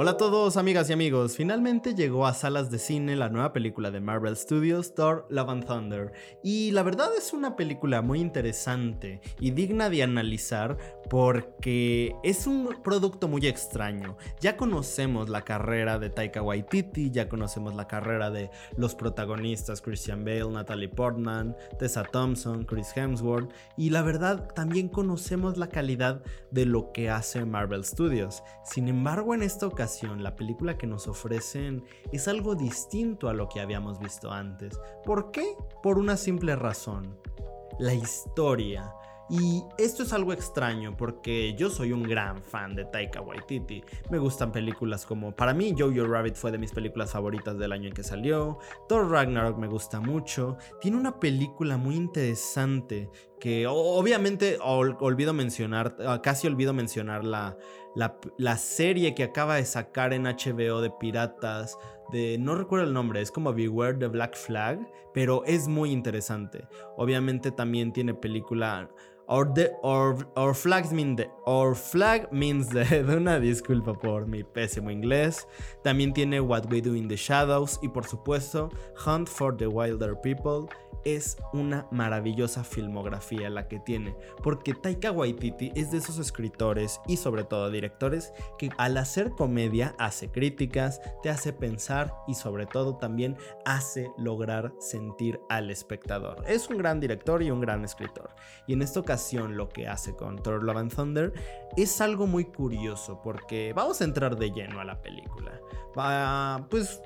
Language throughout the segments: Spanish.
Hola a todos amigas y amigos, finalmente llegó a salas de cine la nueva película de Marvel Studios, Thor Love and Thunder, y la verdad es una película muy interesante y digna de analizar porque es un producto muy extraño. Ya conocemos la carrera de Taika Waititi, ya conocemos la carrera de los protagonistas Christian Bale, Natalie Portman, Tessa Thompson, Chris Hemsworth, y la verdad también conocemos la calidad de lo que hace Marvel Studios. Sin embargo, en esta ocasión la película que nos ofrecen es algo distinto a lo que habíamos visto antes. ¿Por qué? Por una simple razón. La historia. Y esto es algo extraño porque yo soy un gran fan de Taika Waititi. Me gustan películas como, para mí, Jojo Rabbit fue de mis películas favoritas del año en que salió. Thor Ragnarok me gusta mucho. Tiene una película muy interesante que obviamente olvido mencionar, ah, casi olvido mencionar la, la, serie que acaba de sacar en HBO de piratas, de no recuerdo el nombre, es como Beware the Black Flag, pero es muy interesante. Obviamente también tiene película Or, the, or, flags mean the, or flag means de Una disculpa por mi pésimo inglés. También tiene What We Do in the Shadows y por supuesto Hunt for the Wilder People es una maravillosa filmografía la que tiene, porque Taika Waititi es de esos escritores y sobre todo directores que al hacer comedia hace críticas, te hace pensar y sobre todo también hace lograr sentir al espectador. Es un gran director y un gran escritor. Y en esta ocasión lo que hace con Thor Love and Thunder es algo muy curioso porque vamos a entrar de lleno a la película. Pues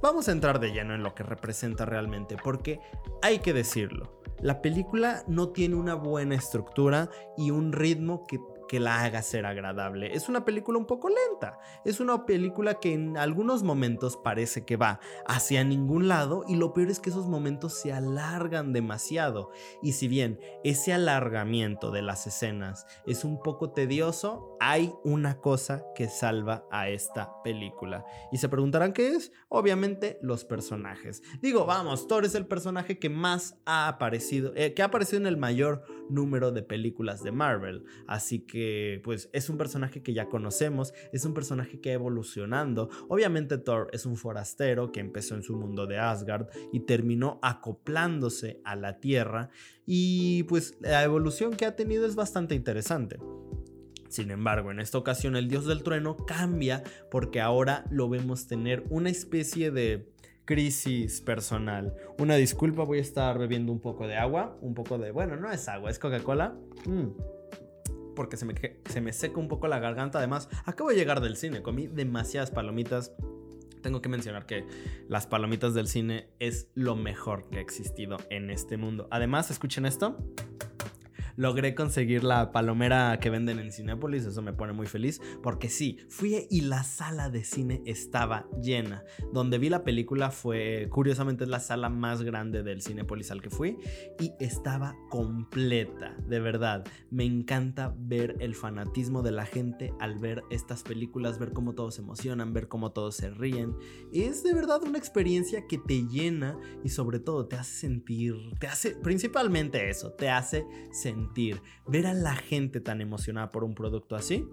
vamos a entrar de lleno en lo que representa realmente, porque hay que decirlo, la película no tiene una buena estructura y un ritmo que que la haga ser agradable. Es una película un poco lenta. Es una película que en algunos momentos parece que va hacia ningún lado y lo peor es que esos momentos se alargan demasiado. Y si bien ese alargamiento de las escenas es un poco tedioso, hay una cosa que salva a esta película. Y se preguntarán qué es. Obviamente los personajes. Digo, vamos, Thor es el personaje que más ha aparecido, eh, que ha aparecido en el mayor número de películas de Marvel. Así que pues es un personaje que ya conocemos, es un personaje que ha evolucionando. Obviamente Thor es un forastero que empezó en su mundo de Asgard y terminó acoplándose a la Tierra y pues la evolución que ha tenido es bastante interesante. Sin embargo, en esta ocasión el dios del trueno cambia porque ahora lo vemos tener una especie de crisis personal. Una disculpa, voy a estar bebiendo un poco de agua, un poco de, bueno, no es agua, es Coca-Cola. Mm porque se me, se me seca un poco la garganta. Además, acabo de llegar del cine, comí demasiadas palomitas. Tengo que mencionar que las palomitas del cine es lo mejor que ha existido en este mundo. Además, escuchen esto logré conseguir la palomera que venden en Cinépolis, eso me pone muy feliz, porque sí, fui y la sala de cine estaba llena. Donde vi la película fue, curiosamente, la sala más grande del Cinépolis al que fui y estaba completa, de verdad. Me encanta ver el fanatismo de la gente al ver estas películas, ver cómo todos se emocionan, ver cómo todos se ríen. Es de verdad una experiencia que te llena y sobre todo te hace sentir, te hace, principalmente eso, te hace sentir ver a la gente tan emocionada por un producto así,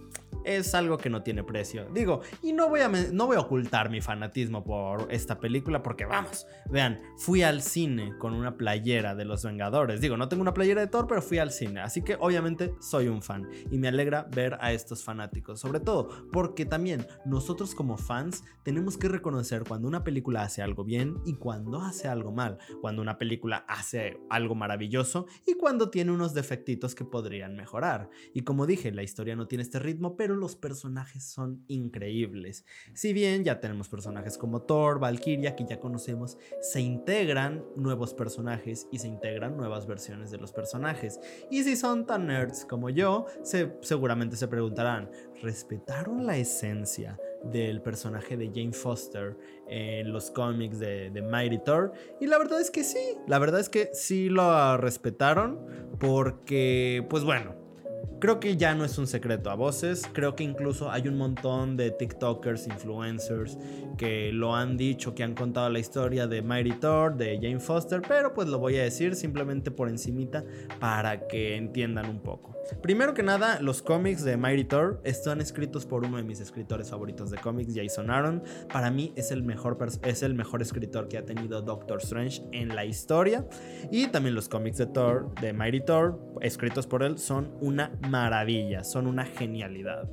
es algo que no tiene precio. Digo, y no voy a, no voy a ocultar mi fanatismo por esta película porque vamos, vean, fui al cine con una playera de los Vengadores. Digo, no tengo una playera de Thor, pero fui al cine, así que obviamente soy un fan y me alegra ver a estos fanáticos, sobre todo porque también nosotros como fans tenemos que reconocer cuando una película hace algo bien y cuando hace algo mal, cuando una película hace algo maravilloso y cuando tiene unos defectos que podrían mejorar. Y como dije, la historia no tiene este ritmo, pero los personajes son increíbles. Si bien ya tenemos personajes como Thor, Valkyria, que ya conocemos, se integran nuevos personajes y se integran nuevas versiones de los personajes. Y si son tan nerds como yo, se, seguramente se preguntarán, ¿respetaron la esencia? del personaje de Jane Foster en los cómics de, de, Mighty Thor. Y la verdad es que sí, la verdad es que sí lo respetaron porque, pues bueno, Creo que ya no es un secreto a voces, creo que incluso hay un montón de TikTokers, influencers que lo han dicho, que han contado la historia de Mighty Thor, de Jane Foster, pero pues lo voy a decir simplemente por encimita para que entiendan un poco. Primero que nada, los cómics de Mighty Thor están escritos por uno de mis escritores favoritos de cómics, Jason Aaron. Para mí es el mejor, es el mejor escritor que ha tenido Doctor Strange en la historia. Y también los cómics de Thor, de Mighty Thor, escritos por él, son una maravilla, son una genialidad.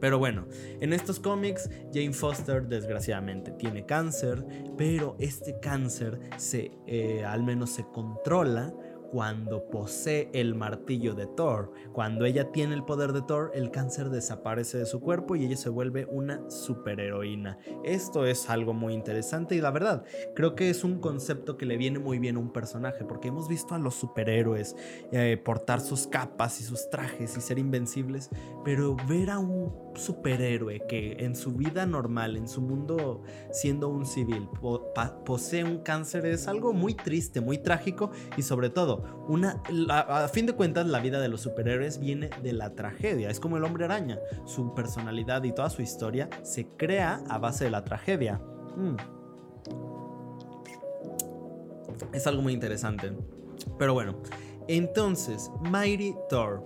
Pero bueno, en estos cómics Jane Foster desgraciadamente tiene cáncer, pero este cáncer se, eh, al menos se controla cuando posee el martillo de Thor. Cuando ella tiene el poder de Thor, el cáncer desaparece de su cuerpo y ella se vuelve una superheroína. Esto es algo muy interesante y la verdad, creo que es un concepto que le viene muy bien a un personaje porque hemos visto a los superhéroes eh, portar sus capas y sus trajes y ser invencibles, pero ver a un superhéroe que en su vida normal, en su mundo siendo un civil, posee un cáncer es algo muy triste, muy trágico y sobre todo una, a, fin de cuentas, la vida de los superhéroes viene de la tragedia. Es como el hombre araña. Su personalidad y toda su historia se crea a base de la tragedia. Mm. Es algo muy interesante. Pero bueno, entonces, Mighty Thor.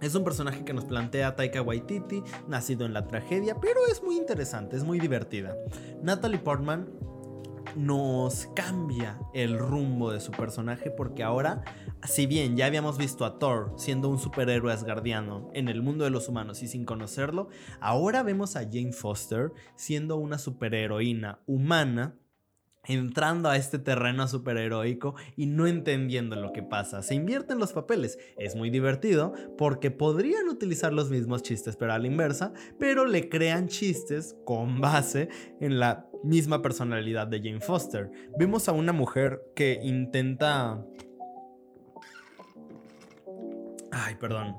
Es un personaje que nos plantea Taika Waititi, nacido en la tragedia, pero es muy interesante, es muy divertida. Natalie Portman nos cambia el rumbo de su personaje porque ahora, si bien ya habíamos visto a Thor siendo un superhéroe asgardiano en el mundo de los humanos y sin conocerlo, ahora vemos a Jane Foster siendo una superheroína humana entrando a este terreno superheroico y no entendiendo lo que pasa. Se invierten los papeles. Es muy divertido porque podrían utilizar los mismos chistes pero a la inversa, pero le crean chistes con base en la misma personalidad de Jane Foster. Vemos a una mujer que intenta... Ay, perdón.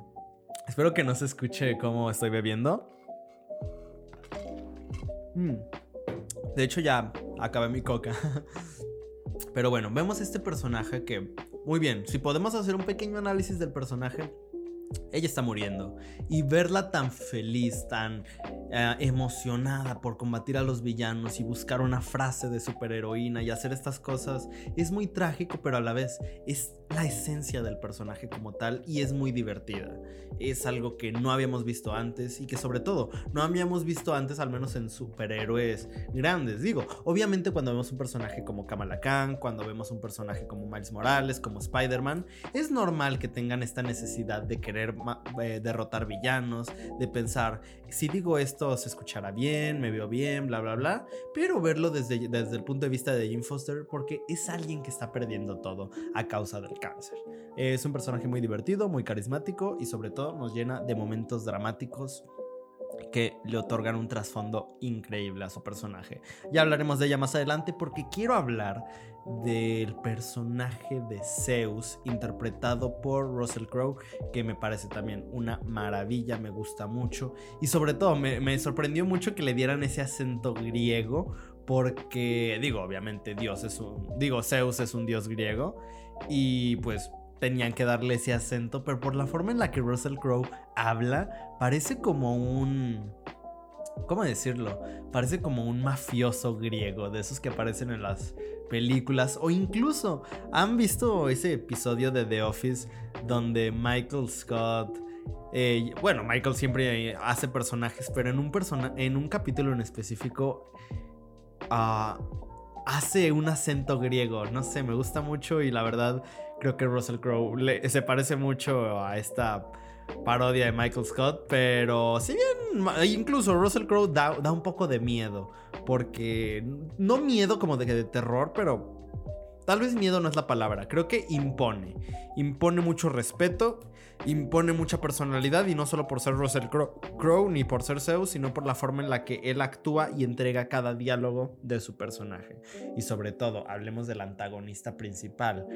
Espero que no se escuche cómo estoy bebiendo. Mm. De hecho ya acabé mi coca. Pero bueno, vemos este personaje que, muy bien, si podemos hacer un pequeño análisis del personaje, ella está muriendo. Y verla tan feliz, tan eh, emocionada por combatir a los villanos y buscar una frase de superheroína y hacer estas cosas es muy trágico, pero a la vez es la esencia del personaje como tal y es muy divertida. Es algo que no habíamos visto antes y que sobre todo no habíamos visto antes al menos en superhéroes grandes. Digo, obviamente cuando vemos un personaje como Kamala Khan, cuando vemos un personaje como Miles Morales, como Spider-Man, es normal que tengan esta necesidad de querer eh, derrotar villanos, de pensar, si digo esto se escuchará bien, me veo bien, bla, bla, bla, pero verlo desde, desde el punto de vista de Jim Foster porque es alguien que está perdiendo todo a causa del cáncer. Es un personaje muy divertido, muy carismático y sobre todo nos llena de momentos dramáticos que le otorgan un trasfondo increíble a su personaje. Ya hablaremos de ella más adelante porque quiero hablar del personaje de Zeus interpretado por Russell Crowe que me parece también una maravilla, me gusta mucho y sobre todo me, sorprendió mucho que le dieran ese acento griego porque digo, obviamente Dios es un digo Zeus es un dios griego y pues tenían que darle ese acento, pero por la forma en la que Russell Crowe habla, parece como un... ¿Cómo decirlo? Parece como un mafioso griego, de esos que aparecen en las películas, o incluso han visto ese episodio de The Office donde Michael Scott... Eh, bueno, Michael siempre hace personajes, pero en un, en un capítulo en específico ah, hace un acento griego. No sé, me gusta mucho y la verdad Creo que Russell Crowe se parece mucho a esta parodia de Michael Scott, pero si bien incluso Russell Crowe da, da un poco de miedo, porque no miedo como de, de terror, pero tal vez miedo no es la palabra, creo que impone, impone mucho respeto impone mucha personalidad y no solo por ser Russell Crowe ni por ser Zeus, sino por la forma en la que él actúa y entrega cada diálogo de su personaje. Y sobre todo, hablemos del antagonista principal.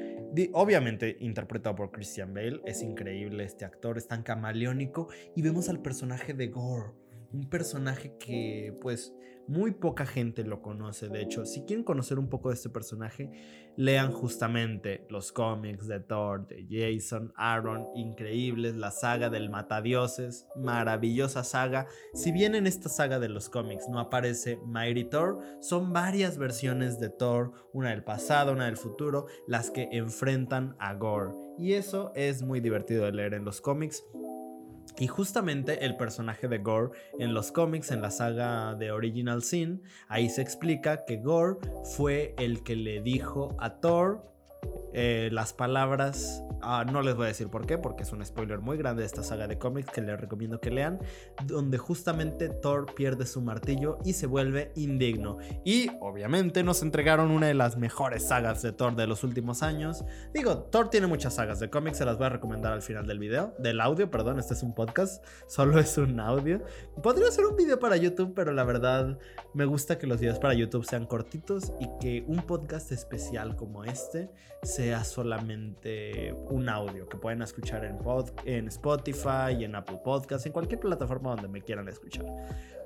Obviamente interpretado por Christian Bale, es increíble este actor, es tan camaleónico y vemos al personaje de Gore un personaje que pues muy poca gente lo conoce, de hecho. Si quieren conocer un poco de este personaje, lean justamente los cómics de Thor, de Jason, Aaron, increíbles, la saga del Matadioses, maravillosa saga. Si bien en esta saga de los cómics no aparece Mighty Thor, son varias versiones de Thor, una del pasado, una del futuro, las que enfrentan a Gore. Y eso es muy divertido de leer en los cómics. Y justamente el personaje de Gore en los cómics, en la saga de Original Sin, ahí se explica que Gore fue el que le dijo a Thor eh, las palabras, ah, no les voy a decir por qué, porque es un spoiler muy grande de esta saga de cómics que les recomiendo que lean, donde justamente Thor pierde su martillo y se vuelve indigno. Y obviamente nos entregaron una de las mejores sagas de Thor de los últimos años. Digo, Thor tiene muchas sagas de cómics, se las voy a recomendar al final del video, del audio, perdón, este es un podcast, solo es un audio. Podría ser un video para YouTube, pero la verdad me gusta que los videos para YouTube sean cortitos y que un podcast especial como este sea solamente un audio que pueden escuchar en, en Spotify, en Apple Podcasts, en cualquier plataforma donde me quieran escuchar.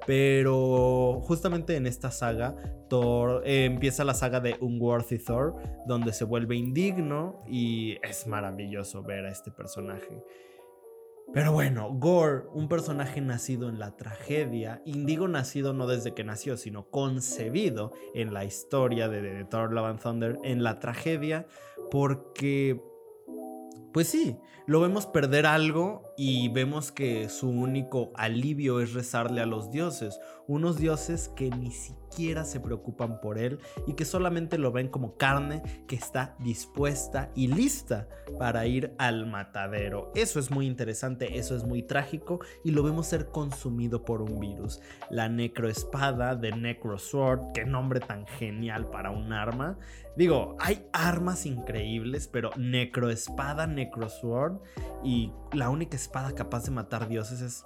Pero justamente en esta saga, Thor eh, empieza la saga de Unworthy Thor, donde se vuelve indigno y es maravilloso ver a este personaje. Pero bueno, Gore, un personaje nacido en la tragedia, indigo nacido no desde que nació, sino concebido en la historia de, Thor Love and Thunder, en la tragedia, porque, pues sí, lo vemos perder algo y vemos que su único alivio es rezarle a los dioses, unos dioses que ni siquiera se preocupan por él y que solamente lo ven como carne que está dispuesta y lista para ir al matadero. Eso es muy interesante, eso es muy trágico y lo vemos ser consumido por un virus. La necroespada de Necrosword, qué nombre tan genial para un arma. Digo, hay armas increíbles, pero necroespada, necrosword y la única espada capaz de matar dioses es...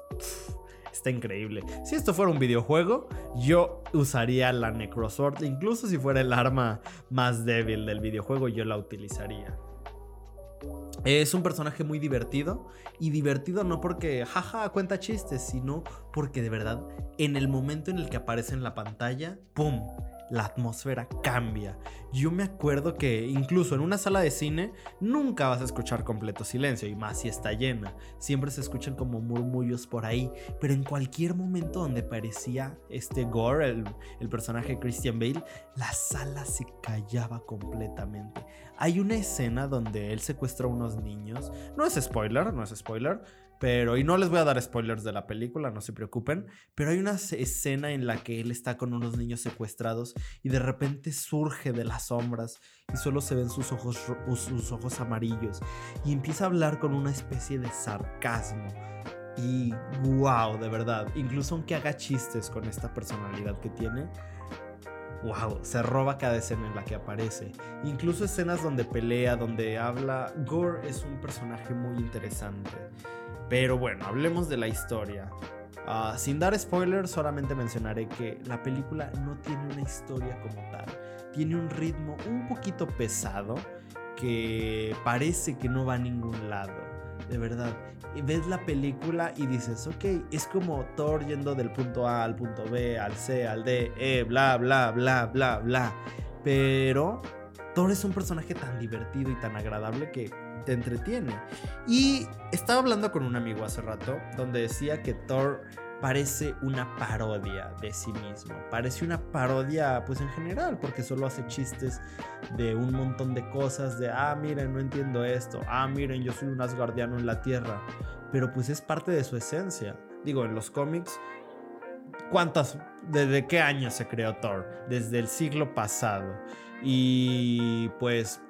está increíble. Si esto fuera un videojuego, yo usaría la Necrosword. Incluso si fuera el arma más débil del videojuego, yo la utilizaría. Es un personaje muy divertido. Y divertido no porque jaja cuenta chistes, sino porque de verdad, en el momento en el que aparece en la pantalla, ¡pum! La atmósfera cambia. Yo me acuerdo que incluso en una sala de cine nunca vas a escuchar completo silencio, y más si está llena. Siempre se escuchan como murmullos por ahí, pero en cualquier momento donde parecía este Gore, el, personaje Christian Bale, la sala se callaba completamente. Hay una escena donde él secuestra a unos niños. No es spoiler, no es spoiler pero, y no les voy a dar spoilers de la película, no se preocupen, pero hay una escena en la que él está con unos niños secuestrados y de repente surge de las sombras y solo se ven sus ojos, sus ojos amarillos y empieza a hablar con una especie de sarcasmo. Y wow, de verdad, incluso aunque haga chistes con esta personalidad que tiene, wow, se roba cada escena en la que aparece. Incluso escenas donde pelea, donde habla. Gore es un personaje muy interesante. Pero bueno, hablemos de la historia. Ah, sin dar spoilers, solamente mencionaré que la película no tiene una historia como tal. Tiene un ritmo un poquito pesado que parece que no va a ningún lado. De verdad. ves la película y dices, ok, es como Thor yendo del punto A al punto B, al C, al D, E, bla, bla, bla, bla, bla. Pero Thor es un personaje tan divertido y tan agradable que entretiene. Y estaba hablando con un amigo hace rato donde decía que Thor parece una parodia de sí mismo. Parece una parodia, pues en general, porque solo hace chistes de un montón de cosas, de, ah, miren, no entiendo esto, ah, miren, yo soy un asgardiano en la Tierra. Pero pues es parte de su esencia. Digo, en los cómics, ¿cuántas, desde qué año se creó Thor? Desde el siglo pasado. Y pues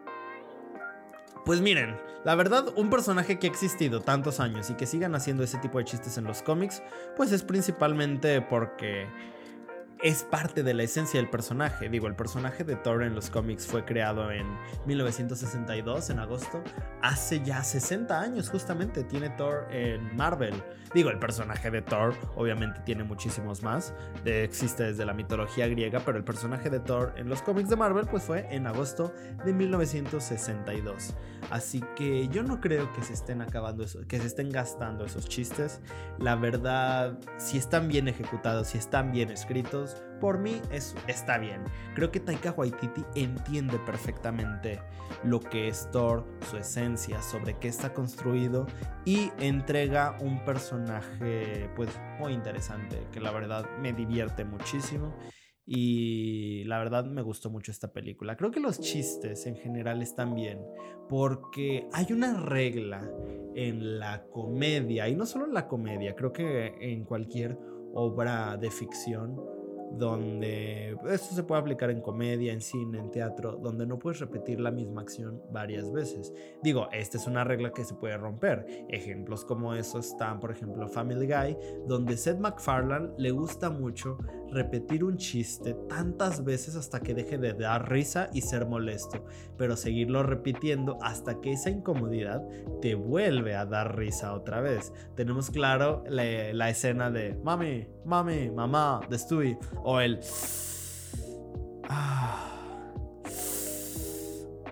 pues miren, la verdad, un personaje que ha existido tantos años y que sigan haciendo ese tipo de chistes en los cómics, pues es principalmente porque es parte de la esencia del personaje. Digo, el personaje de Thor en los cómics fue creado en 1962, en agosto. Hace ya 60 años justamente tiene Thor en Marvel. Digo, el personaje de Thor obviamente tiene muchísimos más. existe desde la mitología griega, pero el personaje de Thor en los cómics de Marvel pues fue en agosto de 1962. Así que yo no creo que se estén acabando eso, que se estén gastando esos chistes. La verdad, si están bien ejecutados, si están bien escritos, por mí eso está bien. Creo que Taika Waititi entiende perfectamente lo que es Thor, su esencia, sobre qué está construido y entrega un personaje pues muy interesante que la verdad me divierte muchísimo y la verdad me gustó mucho esta película. Creo que los chistes en general están bien porque hay una regla en la comedia y no solo en la comedia, creo que en cualquier obra de ficción donde esto se puede aplicar en comedia, en cine, en teatro, donde no puedes repetir la misma acción varias veces. Digo, esta es una regla que se puede romper. Ejemplos como eso están, por ejemplo, Family Guy, donde Seth MacFarlane le gusta mucho repetir un chiste tantas veces hasta que deje de dar risa y ser molesto, pero seguirlo repitiendo hasta que esa incomodidad te vuelve a dar risa otra vez. Tenemos claro la, escena de mami, mami, mamá, de Stewie, o el... Ah,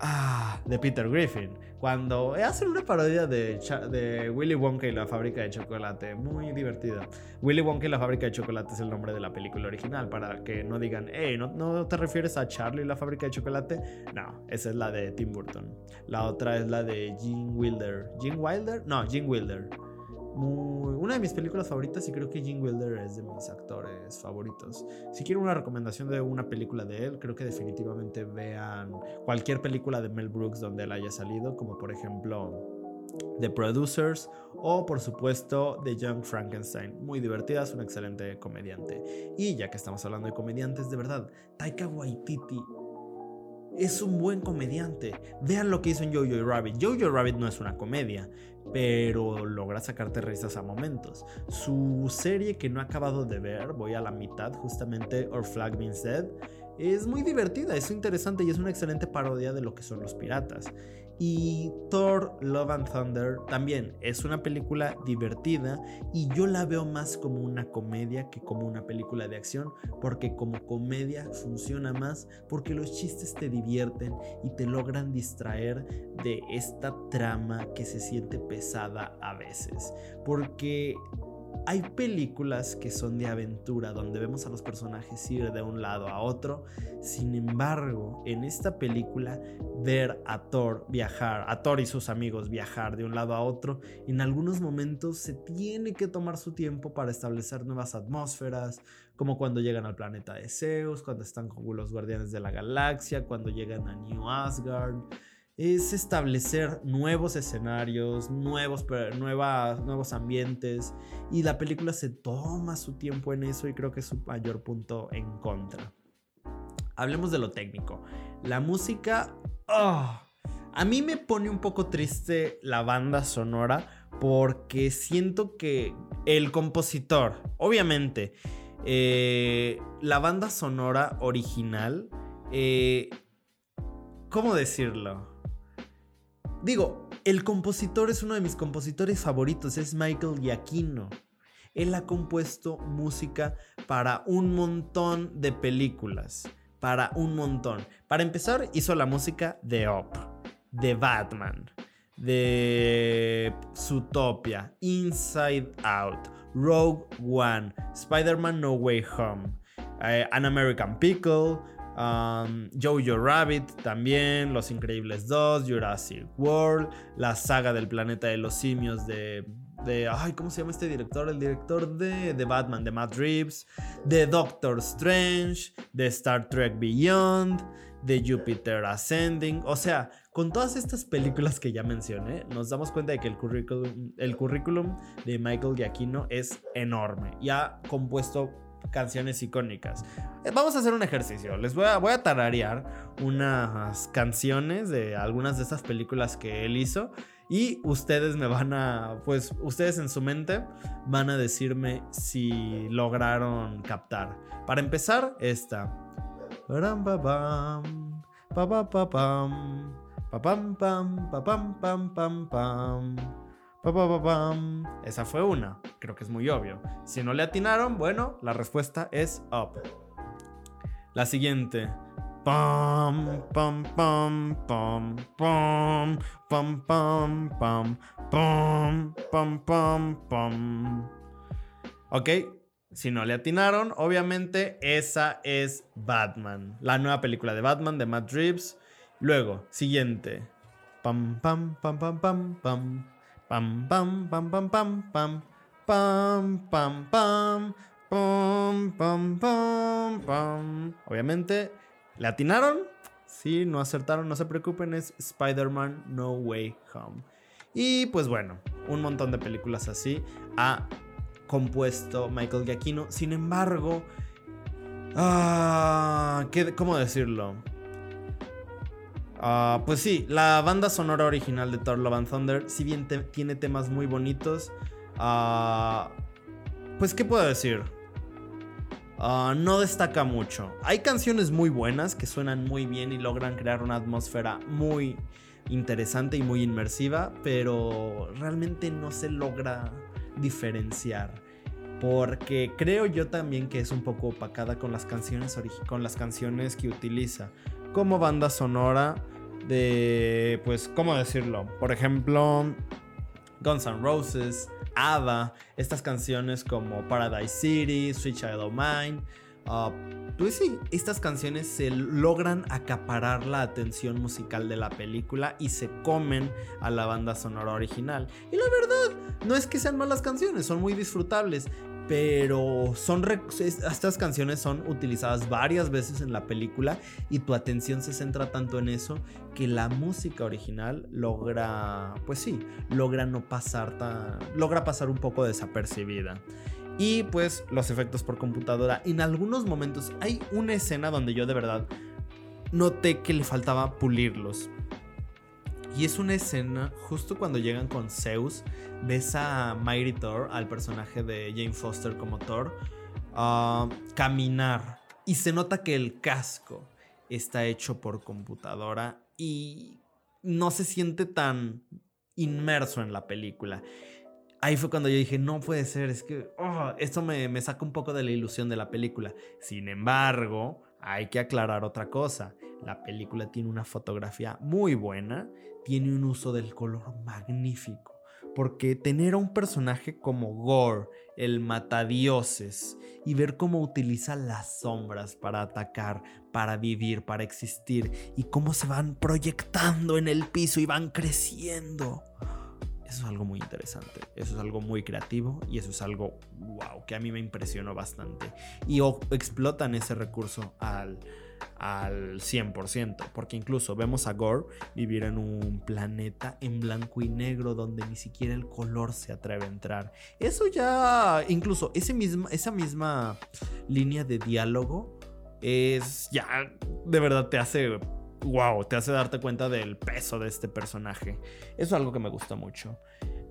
ah, de Peter Griffin cuando hacen una parodia de, de, Willy Wonka y la fábrica de chocolate, muy divertida. Willy Wonka y la fábrica de chocolate es el nombre de la película original, para que no digan, hey, ¿no, ¿no te refieres a Charlie y la fábrica de chocolate? No, esa es la de Tim Burton. La otra es la de Gene Wilder. ¿Gene Wilder? No, Gene Wilder una de mis películas favoritas y creo que Gene Wilder es de mis actores favoritos. Si quieren una recomendación de una película de él, creo que definitivamente vean cualquier película de Mel Brooks donde él haya salido, como por ejemplo The Producers o por supuesto The Young Frankenstein. Muy divertida, es un excelente comediante. Y ya que estamos hablando de comediantes, de verdad, Taika Waititi es un buen comediante. Vean lo que hizo en Jojo Rabbit. Jojo Rabbit no es una comedia, pero logra sacarte risas a momentos. Su serie que no he acabado de ver, voy a la mitad, justamente Or Flag Means Dead, es muy divertida, es interesante y es una excelente parodia de lo que son los piratas. Y Thor Love and Thunder también es una película divertida y yo la veo más como una comedia que como una película de acción porque como comedia funciona más porque los chistes te divierten y te logran distraer de esta trama que se siente pesada a veces. Porque hay películas que son de aventura, donde vemos a los personajes ir de un lado a otro. Sin embargo, en esta película, ver a Thor viajar, a Thor y sus amigos viajar de un lado a otro, en algunos momentos se tiene que tomar su tiempo para establecer nuevas atmósferas, como cuando llegan al planeta de Zeus, cuando están con los guardianes de la galaxia, cuando llegan a New Asgard es establecer nuevos escenarios, nuevos, nuevos ambientes y la película se toma su tiempo en eso y creo que es su mayor punto en contra. Hablemos de lo técnico. La música... Ah, a mí me pone un poco triste la banda sonora porque siento que el compositor, obviamente, eh, la banda sonora original, eh, ¿cómo decirlo? Digo, el compositor es uno de mis compositores favoritos, es Michael Giacchino. Él ha compuesto música para un montón de películas, para un montón. Para empezar, hizo la música de Up, de Batman, de Zootopia, Inside Out, Rogue One, Spider-Man No Way Home, eh, An American Pickle, Jojo Rabbit también, Los Increíbles 2, Jurassic World, la saga del planeta de los simios de, de ay, ¿cómo se llama este director? El director de, de Batman, de Matt Reeves, de Doctor Strange, de Star Trek Beyond, de Jupiter Ascending, o sea, con todas estas películas que ya mencioné, nos damos cuenta de que el currículum, el currículum de Michael Giacchino es enorme y ha compuesto canciones icónicas. Eh, vamos a hacer un ejercicio. Les voy a, tararear unas canciones de algunas de estas películas que él hizo. Y ustedes me van a, pues ustedes en su mente van a decirme si lograron captar. Para empezar, esta. Esa fue una, creo que es muy obvio. Si no le atinaron, bueno, la respuesta es up. La siguiente. Pam, pam, pam, pam, pam, pam, pam, pam, pam, pam. Ok, si no le atinaron, obviamente esa es Batman, la nueva película de Batman de Matt Reeves. Luego, siguiente. Pam, pam, pam, pam, pam, pam. Pam, pam, pam, pam, pam, pam. Pam, pam, pam. Pam, pam, pam, pam. Obviamente, ¿le atinaron? Si no acertaron, no se preocupen, es Spider-Man No Way Home. Y pues bueno, un montón de películas así ha compuesto Michael Giacchino. Sin embargo, ah, ¿cómo decirlo? Ah, pues sí, la banda sonora original de Thor Love and Thunder, si bien tiene temas muy bonitos, uh, pues ¿qué puedo decir? Ah, no destaca mucho. Hay canciones muy buenas que suenan muy bien y logran crear una atmósfera muy interesante y muy inmersiva, pero realmente no se logra diferenciar. Porque creo yo también que es un poco opacada con las canciones, con las canciones que utiliza como banda sonora de, pues, ¿cómo decirlo? Por ejemplo, Guns N' Roses, ABBA, estas canciones como Paradise City, Sweet Child of Mine. Uh, pues sí, estas canciones se logran acaparar la atención musical de la película y se comen a la banda sonora original. Y la verdad, no es que sean malas canciones, son muy disfrutables pero son estas canciones son utilizadas varias veces en la película y tu atención se centra tanto en eso que la música original logra, pues sí, logra no pasar tan, logra pasar un poco desapercibida. Y pues los efectos por computadora, en algunos momentos hay una escena donde yo de verdad noté que le faltaba pulirlos. Y es una escena justo cuando llegan con Zeus. Ves a Mighty Thor, al personaje de Jane Foster como Thor, ah, caminar. Y se nota que el casco está hecho por computadora y no se siente tan inmerso en la película. Ahí fue cuando yo dije, no puede ser, es que oh, esto me, me saca un poco de la ilusión de la película. Sin embargo, hay que aclarar otra cosa. La película tiene una fotografía muy buena, tiene un uso del color magnífico. Porque tener a un personaje como Gore, el matadioses, y ver cómo utiliza las sombras para atacar, para vivir, para existir, y cómo se van proyectando en el piso y van creciendo. Eso es algo muy interesante, eso es algo muy creativo y eso es algo, wow, que a mí me impresionó bastante. Y explotan ese recurso al, al 100%, porque incluso vemos a Gore vivir en un planeta en blanco y negro donde ni siquiera el color se atreve a entrar. Eso ya, incluso ese misma, esa misma línea de diálogo es ya, de verdad te hace, wow, te hace darte cuenta del peso de este personaje. Eso es algo que me gusta mucho.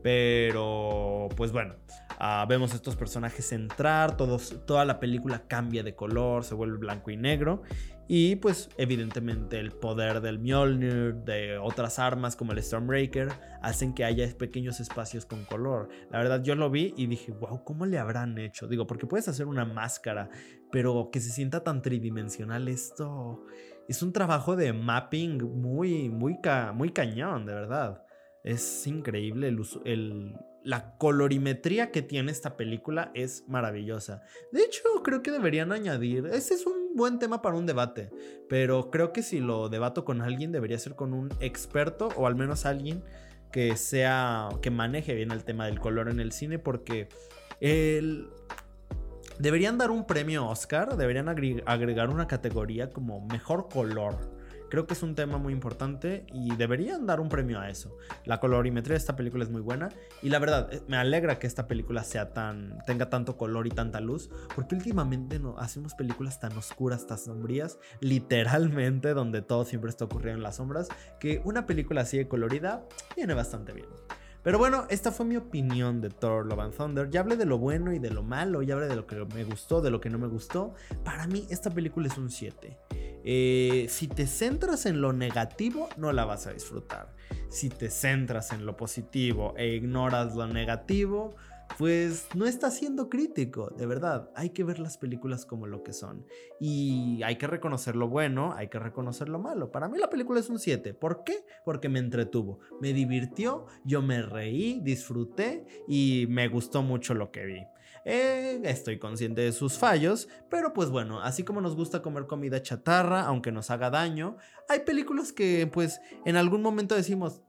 Pero, pues bueno, ah, vemos estos personajes entrar, toda la película cambia de color, se vuelve blanco y negro. Y pues evidentemente el poder del Mjolnir, de otras armas como el Stormbreaker, hacen que haya pequeños espacios con color. La verdad yo lo vi y dije, wow, ¿cómo le habrán hecho? Digo, porque puedes hacer una máscara, pero que se sienta tan tridimensional esto... Es un trabajo de mapping muy, muy, muy cañón, de verdad. Es increíble el uso, el, la colorimetría que tiene esta película es maravillosa. De hecho, creo que deberían añadir, ese es un buen tema para un debate, pero creo que si lo debato con alguien debería ser con un experto o al menos alguien que sea que maneje bien el tema del color en el cine porque el deberían dar un premio Oscar, deberían agregar una categoría como mejor color Creo que es un tema muy importante y deberían dar un premio a eso. La colorimetría de esta película es muy buena y la verdad eh, me alegra que esta película sea tan tenga tanto color y tanta luz, porque últimamente no hacemos películas tan oscuras, tan sombrías, literalmente donde todo siempre está ocurriendo en las sombras, que una película así de colorida viene bastante bien. Pero bueno, esta fue mi opinión de Thor Love and Thunder. Ya hablé de lo bueno y de lo malo, ya hablé de lo que me gustó, de lo que no me gustó. Para mí esta película es un 7. Eh, si te centras en lo negativo, no la vas a disfrutar. Si te centras en lo positivo e ignoras lo negativo, pues no está siendo crítico, de verdad. Hay que ver las películas como lo que son. Y hay que reconocer lo bueno, hay que reconocer lo malo. Para mí la película es un 7. ¿Por qué? Porque me entretuvo, me divirtió, yo me reí, disfruté y me gustó mucho lo que vi. Eh, estoy consciente de sus fallos, pero pues bueno, así como nos gusta comer comida chatarra, aunque nos haga daño, hay películas que pues en algún momento decimos,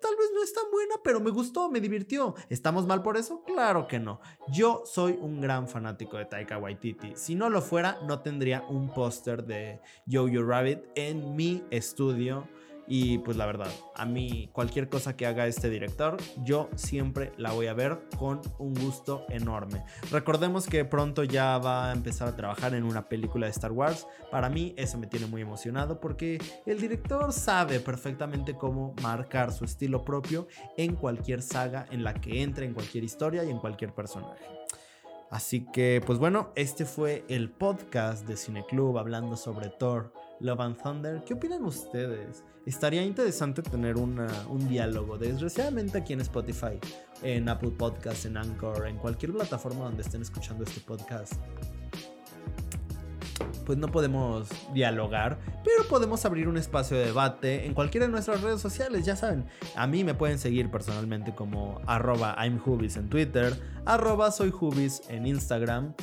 tal vez no es tan buena, pero me gustó, me divirtió. ¿Estamos mal por eso? Claro que no. Yo soy un gran fanático de Taika Waititi. Si no lo fuera, no tendría un póster de Jojo Rabbit en mi estudio y pues la verdad, a mí cualquier cosa que haga este director, yo siempre la voy a ver con un gusto enorme. Recordemos que pronto ya va a empezar a trabajar en una película de Star Wars. Para mí eso me tiene muy emocionado porque el director sabe perfectamente cómo marcar su estilo propio en cualquier saga en la que entre, en cualquier historia y en cualquier personaje. Así que, pues bueno, este fue el podcast de Cineclub hablando sobre Thor, Love and Thunder. ¿Qué opinan ustedes? Estaría interesante tener un diálogo, desgraciadamente aquí en Spotify, en Apple Podcasts, en Anchor, en cualquier plataforma donde estén escuchando este podcast pues no podemos dialogar, pero podemos abrir un espacio de debate en cualquiera de nuestras redes sociales, ya saben. A mí me pueden seguir personalmente como arroba I'mHubis en Twitter, arroba soyhubis en Instagram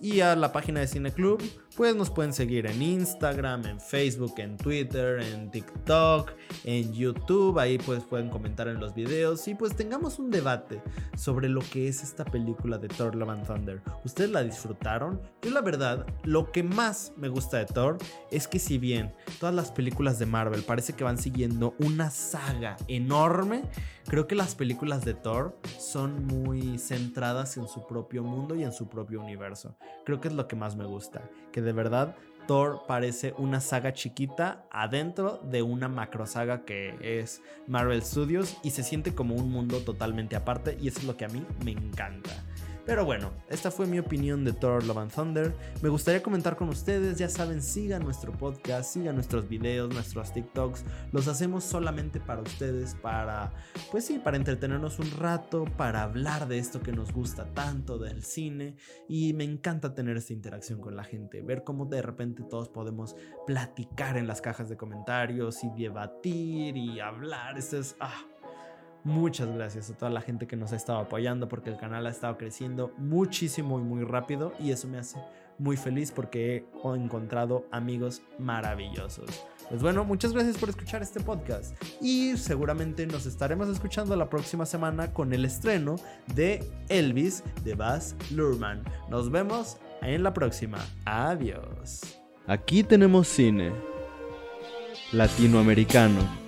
y a la página de Cine Club pues nos pueden seguir en Instagram, en Facebook, en Twitter, en TikTok, en YouTube. Ahí pues pueden comentar en los videos y pues tengamos un debate sobre lo que es esta película de Thor Love and Thunder. ¿Ustedes la disfrutaron? Yo la verdad, lo que más me gusta de Thor es que si bien todas las películas de Marvel parece que van siguiendo una saga enorme, creo que las películas de Thor son muy centradas en su propio mundo y en su propio universo. Creo que es lo que más me gusta, que de verdad Thor parece una saga chiquita adentro de una macro saga que es Marvel Studios y se siente como un mundo totalmente aparte y eso es lo que a mí me encanta. Pero bueno, esta fue mi opinión de Thor Love and Thunder. Me gustaría comentar con ustedes, ya saben, sigan nuestro podcast, sigan nuestros videos, nuestros TikToks. Los hacemos solamente para ustedes, para, pues sí, para entretenernos un rato, para hablar de esto que nos gusta tanto, del cine. Y me encanta tener esta interacción con la gente, ver cómo de repente todos podemos platicar en las cajas de comentarios y debatir y hablar. Esto es... Ah, Muchas gracias a toda la gente que nos ha estado apoyando porque el canal ha estado creciendo muchísimo y muy rápido y eso me hace muy feliz porque he encontrado amigos maravillosos. Pues bueno, muchas gracias por escuchar este podcast y seguramente nos estaremos escuchando la próxima semana con el estreno de Elvis de Baz Luhrmann. Nos vemos en la próxima. Adiós. Aquí tenemos cine latinoamericano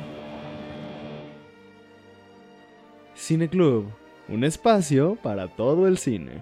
Cine Club, un espacio para todo el cine.